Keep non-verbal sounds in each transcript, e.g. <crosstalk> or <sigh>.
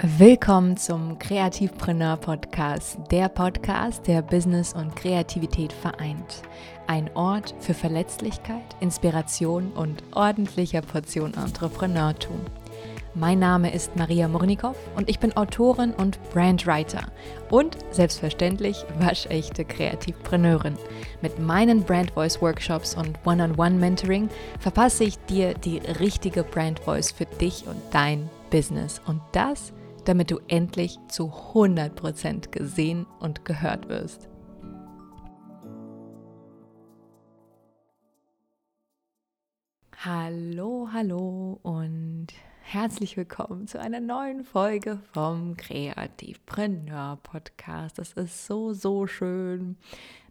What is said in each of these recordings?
Willkommen zum Kreativpreneur Podcast, der Podcast, der Business und Kreativität vereint. Ein Ort für Verletzlichkeit, Inspiration und ordentlicher Portion Entrepreneurtum. Mein Name ist Maria Murnikow und ich bin Autorin und Brandwriter und selbstverständlich waschechte Kreativpreneurin. Mit meinen Brand Voice Workshops und One-on-One-Mentoring verpasse ich dir die richtige Brand Voice für dich und dein Business. Und das damit du endlich zu 100% gesehen und gehört wirst. Hallo, hallo und herzlich willkommen zu einer neuen Folge vom Kreativpreneur Podcast. Das ist so, so schön,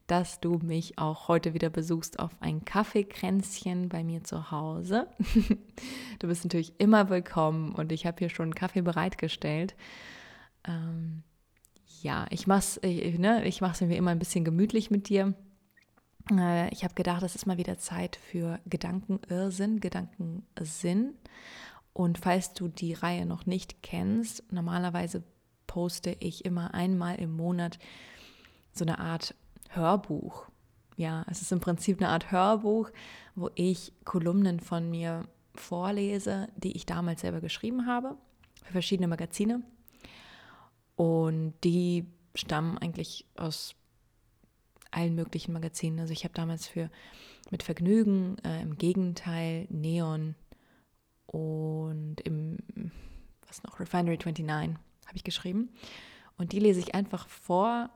dass du mich auch heute wieder besuchst auf ein Kaffeekränzchen bei mir zu Hause. <laughs> du bist natürlich immer willkommen und ich habe hier schon Kaffee bereitgestellt. Ähm, ja, ich mache es ne, ich mir immer ein bisschen gemütlich mit dir. Äh, ich habe gedacht, es ist mal wieder Zeit für Gedankenirrsinn, Gedankensinn. Und falls du die Reihe noch nicht kennst, normalerweise poste ich immer einmal im Monat so eine Art Hörbuch. Ja, es ist im Prinzip eine Art Hörbuch, wo ich Kolumnen von mir vorlese, die ich damals selber geschrieben habe für verschiedene Magazine. Und die stammen eigentlich aus allen möglichen Magazinen. Also ich habe damals für mit Vergnügen, äh, im Gegenteil, Neon und im, was noch, Refinery 29 habe ich geschrieben. Und die lese ich einfach vor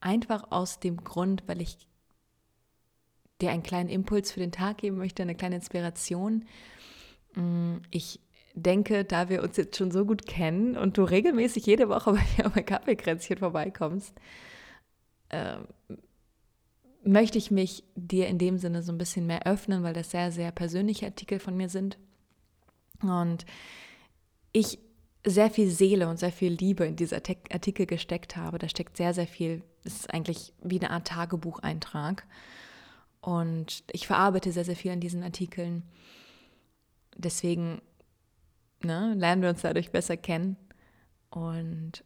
Einfach aus dem Grund, weil ich dir einen kleinen Impuls für den Tag geben möchte, eine kleine Inspiration. Mm, ich denke, da wir uns jetzt schon so gut kennen und du regelmäßig jede Woche <laughs> bei mir auf mein Kaffeekränzchen vorbeikommst, äh, möchte ich mich dir in dem Sinne so ein bisschen mehr öffnen, weil das sehr, sehr persönliche Artikel von mir sind. Und ich sehr viel Seele und sehr viel Liebe in diese Artikel gesteckt habe. Da steckt sehr, sehr viel, es ist eigentlich wie eine Art Tagebucheintrag. Und ich verarbeite sehr, sehr viel in diesen Artikeln. Deswegen ne, lernen wir uns dadurch besser kennen. Und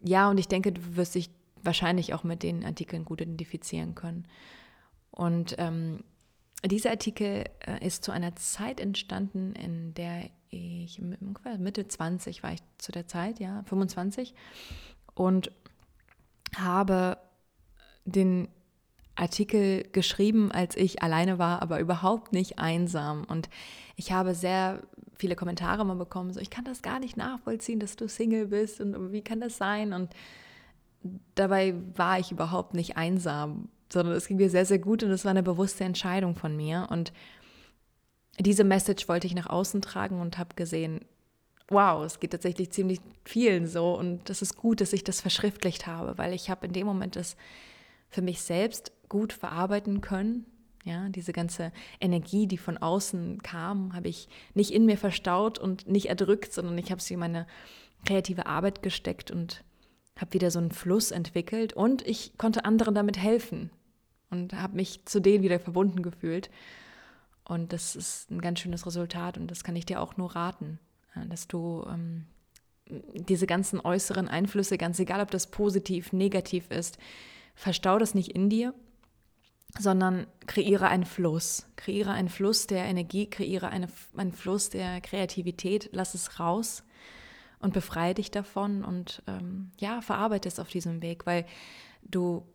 ja, und ich denke, du wirst dich wahrscheinlich auch mit den Artikeln gut identifizieren können. Und ähm, dieser Artikel äh, ist zu einer Zeit entstanden, in der ich Mitte 20 war ich zu der Zeit, ja, 25 und habe den Artikel geschrieben, als ich alleine war, aber überhaupt nicht einsam. Und ich habe sehr viele Kommentare mal bekommen, so ich kann das gar nicht nachvollziehen, dass du Single bist und wie kann das sein? Und dabei war ich überhaupt nicht einsam, sondern es ging mir sehr, sehr gut und es war eine bewusste Entscheidung von mir. Und diese Message wollte ich nach außen tragen und habe gesehen, wow, es geht tatsächlich ziemlich vielen so und das ist gut, dass ich das verschriftlicht habe, weil ich habe in dem Moment das für mich selbst gut verarbeiten können. Ja, diese ganze Energie, die von außen kam, habe ich nicht in mir verstaut und nicht erdrückt, sondern ich habe sie in meine kreative Arbeit gesteckt und habe wieder so einen Fluss entwickelt und ich konnte anderen damit helfen und habe mich zu denen wieder verbunden gefühlt. Und das ist ein ganz schönes Resultat und das kann ich dir auch nur raten, dass du ähm, diese ganzen äußeren Einflüsse, ganz egal ob das positiv, negativ ist, verstau das nicht in dir, sondern kreiere einen Fluss. Kreiere einen Fluss der Energie, kreiere eine, einen Fluss der Kreativität, lass es raus und befreie dich davon und ähm, ja, verarbeite es auf diesem Weg, weil du,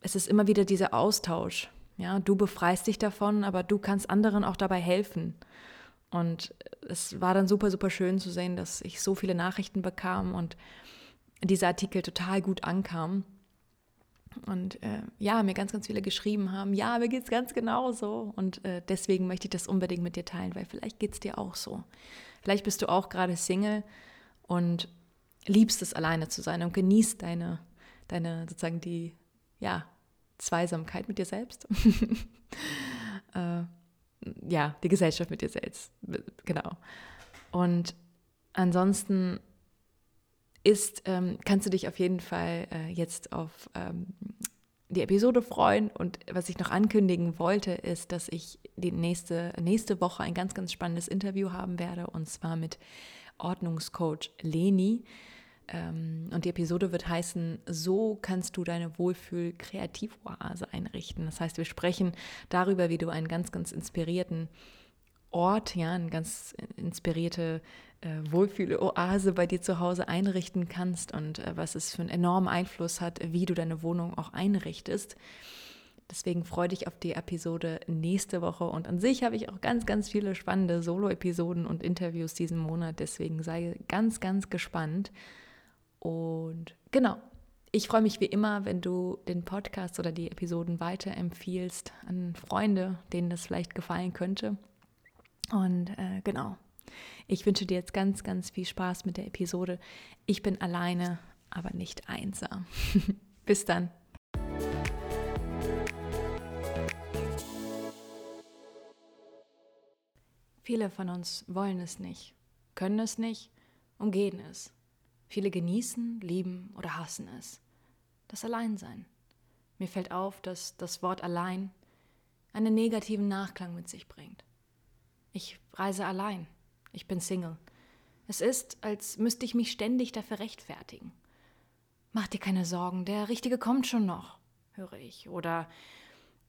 es ist immer wieder dieser Austausch. Ja, du befreist dich davon, aber du kannst anderen auch dabei helfen. Und es war dann super, super schön zu sehen, dass ich so viele Nachrichten bekam und dieser Artikel total gut ankam. Und äh, ja, mir ganz, ganz viele geschrieben haben, ja, mir geht es ganz genauso. Und äh, deswegen möchte ich das unbedingt mit dir teilen, weil vielleicht geht es dir auch so. Vielleicht bist du auch gerade Single und liebst es, alleine zu sein und genießt deine, deine sozusagen die, ja, Zweisamkeit mit dir selbst. <laughs> äh, ja, die Gesellschaft mit dir selbst. Genau. Und ansonsten ist, ähm, kannst du dich auf jeden Fall äh, jetzt auf ähm, die Episode freuen. Und was ich noch ankündigen wollte, ist, dass ich die nächste, nächste Woche ein ganz, ganz spannendes Interview haben werde. Und zwar mit Ordnungscoach Leni. Ähm, und die Episode wird heißen, so kannst du deine Wohlfühl-Kreativoase einrichten. Das heißt, wir sprechen darüber, wie du einen ganz, ganz inspirierten Ort, ja, eine ganz inspirierte äh, Wohlfühl-Oase bei dir zu Hause einrichten kannst und äh, was es für einen enormen Einfluss hat, wie du deine Wohnung auch einrichtest. Deswegen freue dich auf die Episode nächste Woche. Und an sich habe ich auch ganz, ganz viele spannende Solo-Episoden und Interviews diesen Monat. Deswegen sei ganz, ganz gespannt. Und genau, ich freue mich wie immer, wenn du den Podcast oder die Episoden weiterempfiehlst an Freunde, denen das vielleicht gefallen könnte. Und äh, genau, ich wünsche dir jetzt ganz, ganz viel Spaß mit der Episode. Ich bin alleine, aber nicht einsam. <laughs> Bis dann. Viele von uns wollen es nicht, können es nicht, umgehen es. Viele genießen, lieben oder hassen es. Das Alleinsein. Mir fällt auf, dass das Wort allein einen negativen Nachklang mit sich bringt. Ich reise allein. Ich bin Single. Es ist, als müsste ich mich ständig dafür rechtfertigen. Mach dir keine Sorgen, der Richtige kommt schon noch, höre ich. Oder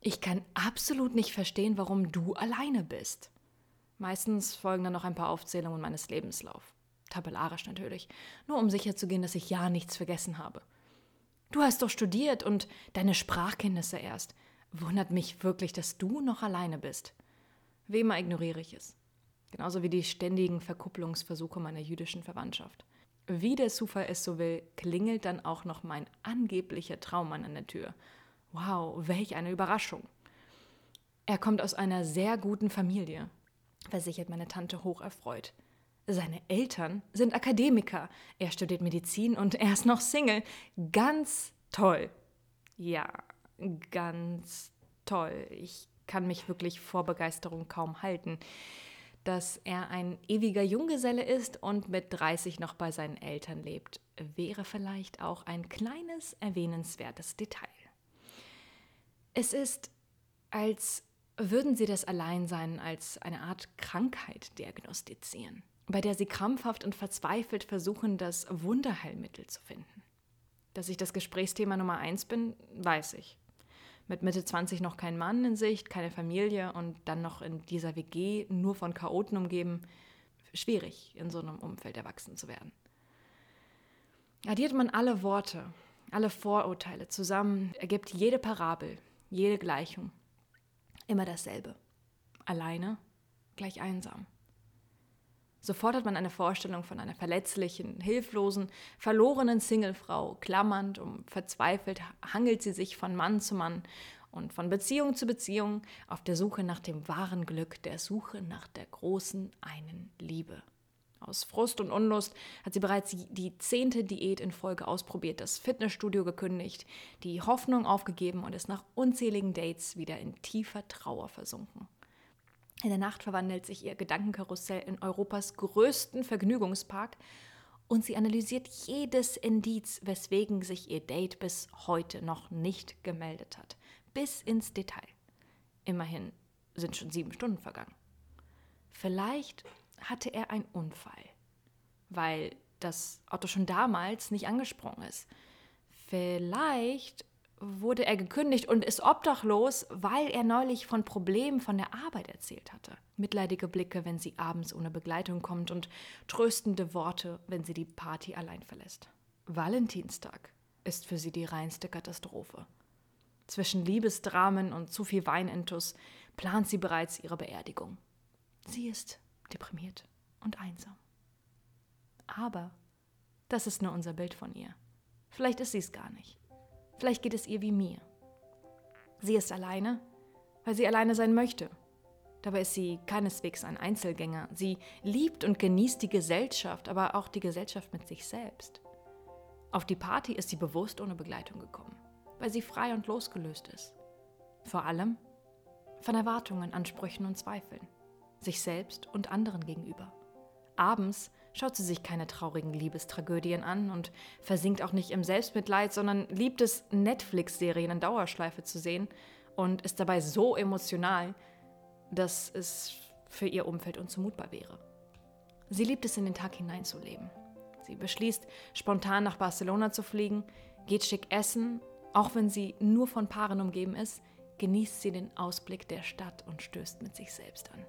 ich kann absolut nicht verstehen, warum du alleine bist. Meistens folgen dann noch ein paar Aufzählungen meines Lebenslauf. Tabellarisch natürlich, nur um sicherzugehen, dass ich ja nichts vergessen habe. Du hast doch studiert und deine Sprachkenntnisse erst. Wundert mich wirklich, dass du noch alleine bist. Wie immer ignoriere ich es. Genauso wie die ständigen Verkupplungsversuche meiner jüdischen Verwandtschaft. Wie der Zufall es so will, klingelt dann auch noch mein angeblicher Traummann an der Tür. Wow, welch eine Überraschung. Er kommt aus einer sehr guten Familie versichert meine Tante hocherfreut. Seine Eltern sind Akademiker. Er studiert Medizin und er ist noch Single. Ganz toll. Ja, ganz toll. Ich kann mich wirklich vor Begeisterung kaum halten. Dass er ein ewiger Junggeselle ist und mit 30 noch bei seinen Eltern lebt, wäre vielleicht auch ein kleines erwähnenswertes Detail. Es ist, als würden Sie das Alleinsein als eine Art Krankheit diagnostizieren, bei der Sie krampfhaft und verzweifelt versuchen, das Wunderheilmittel zu finden. Dass ich das Gesprächsthema Nummer eins bin, weiß ich. Mit Mitte 20 noch kein Mann in Sicht, keine Familie und dann noch in dieser WG nur von Chaoten umgeben, schwierig in so einem Umfeld erwachsen zu werden. Addiert man alle Worte, alle Vorurteile zusammen, ergibt jede Parabel, jede Gleichung Immer dasselbe. Alleine gleich einsam. Sofort hat man eine Vorstellung von einer verletzlichen, hilflosen, verlorenen Singlefrau. Klammernd und verzweifelt hangelt sie sich von Mann zu Mann und von Beziehung zu Beziehung auf der Suche nach dem wahren Glück, der Suche nach der großen einen Liebe. Aus Frust und Unlust hat sie bereits die zehnte Diät in Folge ausprobiert, das Fitnessstudio gekündigt, die Hoffnung aufgegeben und ist nach unzähligen Dates wieder in tiefer Trauer versunken. In der Nacht verwandelt sich ihr Gedankenkarussell in Europas größten Vergnügungspark und sie analysiert jedes Indiz, weswegen sich ihr Date bis heute noch nicht gemeldet hat. Bis ins Detail. Immerhin sind schon sieben Stunden vergangen. Vielleicht hatte er einen Unfall, weil das Auto schon damals nicht angesprungen ist. Vielleicht wurde er gekündigt und ist obdachlos, weil er neulich von Problemen von der Arbeit erzählt hatte. Mitleidige Blicke, wenn sie abends ohne Begleitung kommt und tröstende Worte, wenn sie die Party allein verlässt. Valentinstag ist für sie die reinste Katastrophe. Zwischen Liebesdramen und zu viel Weinintus plant sie bereits ihre Beerdigung. Sie ist deprimiert und einsam. Aber das ist nur unser Bild von ihr. Vielleicht ist sie es gar nicht. Vielleicht geht es ihr wie mir. Sie ist alleine, weil sie alleine sein möchte. Dabei ist sie keineswegs ein Einzelgänger. Sie liebt und genießt die Gesellschaft, aber auch die Gesellschaft mit sich selbst. Auf die Party ist sie bewusst ohne Begleitung gekommen, weil sie frei und losgelöst ist. Vor allem von Erwartungen, Ansprüchen und Zweifeln sich selbst und anderen gegenüber. Abends schaut sie sich keine traurigen Liebestragödien an und versinkt auch nicht im Selbstmitleid, sondern liebt es, Netflix-Serien in Dauerschleife zu sehen und ist dabei so emotional, dass es für ihr Umfeld unzumutbar wäre. Sie liebt es, in den Tag hineinzuleben. Sie beschließt, spontan nach Barcelona zu fliegen, geht schick essen, auch wenn sie nur von Paaren umgeben ist, genießt sie den Ausblick der Stadt und stößt mit sich selbst an.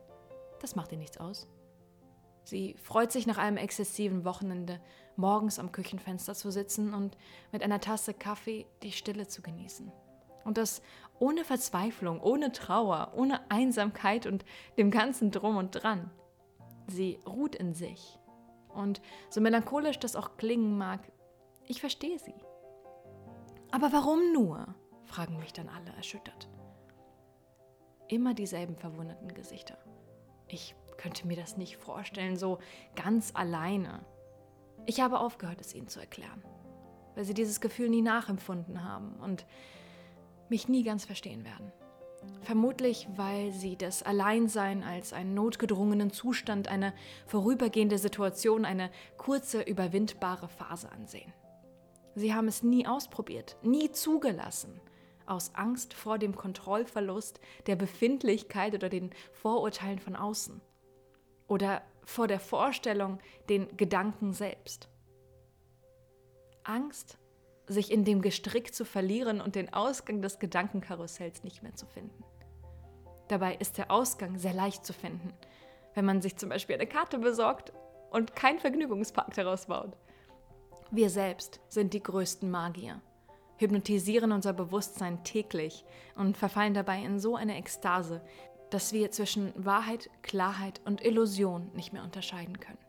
Das macht ihr nichts aus. Sie freut sich nach einem exzessiven Wochenende, morgens am Küchenfenster zu sitzen und mit einer Tasse Kaffee die Stille zu genießen. Und das ohne Verzweiflung, ohne Trauer, ohne Einsamkeit und dem ganzen Drum und Dran. Sie ruht in sich. Und so melancholisch das auch klingen mag, ich verstehe sie. Aber warum nur? fragen mich dann alle erschüttert. Immer dieselben verwunderten Gesichter. Ich könnte mir das nicht vorstellen, so ganz alleine. Ich habe aufgehört, es ihnen zu erklären, weil sie dieses Gefühl nie nachempfunden haben und mich nie ganz verstehen werden. Vermutlich, weil sie das Alleinsein als einen notgedrungenen Zustand, eine vorübergehende Situation, eine kurze, überwindbare Phase ansehen. Sie haben es nie ausprobiert, nie zugelassen, aus Angst vor dem Kontrollverlust, der Befindlichkeit oder den Vorurteilen von außen. Oder vor der Vorstellung, den Gedanken selbst. Angst sich in dem Gestrick zu verlieren und den Ausgang des Gedankenkarussells nicht mehr zu finden. Dabei ist der Ausgang sehr leicht zu finden, wenn man sich zum Beispiel eine Karte besorgt und kein Vergnügungspark daraus baut. Wir selbst sind die größten Magier, hypnotisieren unser Bewusstsein täglich und verfallen dabei in so eine Ekstase, dass wir zwischen Wahrheit, Klarheit und Illusion nicht mehr unterscheiden können.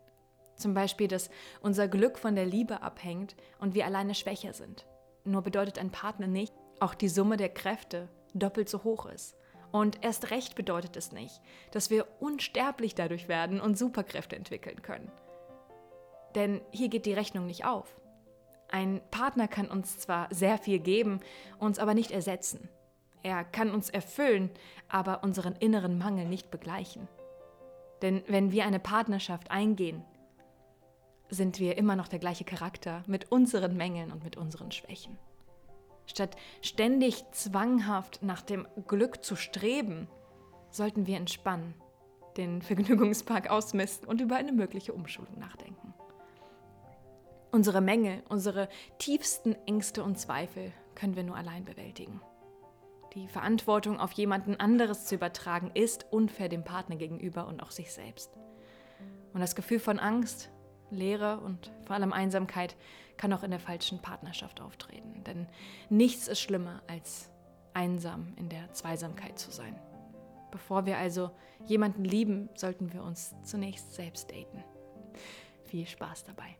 Zum Beispiel, dass unser Glück von der Liebe abhängt und wir alleine schwächer sind. Nur bedeutet ein Partner nicht, auch die Summe der Kräfte doppelt so hoch ist. Und erst recht bedeutet es nicht, dass wir unsterblich dadurch werden und Superkräfte entwickeln können. Denn hier geht die Rechnung nicht auf. Ein Partner kann uns zwar sehr viel geben, uns aber nicht ersetzen. Er kann uns erfüllen, aber unseren inneren Mangel nicht begleichen. Denn wenn wir eine Partnerschaft eingehen, sind wir immer noch der gleiche Charakter mit unseren Mängeln und mit unseren Schwächen. Statt ständig zwanghaft nach dem Glück zu streben, sollten wir entspannen, den <laughs> Vergnügungspark ausmisten und über eine mögliche Umschulung nachdenken. Unsere Mängel, unsere tiefsten Ängste und Zweifel können wir nur allein bewältigen. Die Verantwortung auf jemanden anderes zu übertragen, ist unfair dem Partner gegenüber und auch sich selbst. Und das Gefühl von Angst, Leere und vor allem Einsamkeit kann auch in der falschen Partnerschaft auftreten. Denn nichts ist schlimmer, als einsam in der Zweisamkeit zu sein. Bevor wir also jemanden lieben, sollten wir uns zunächst selbst daten. Viel Spaß dabei.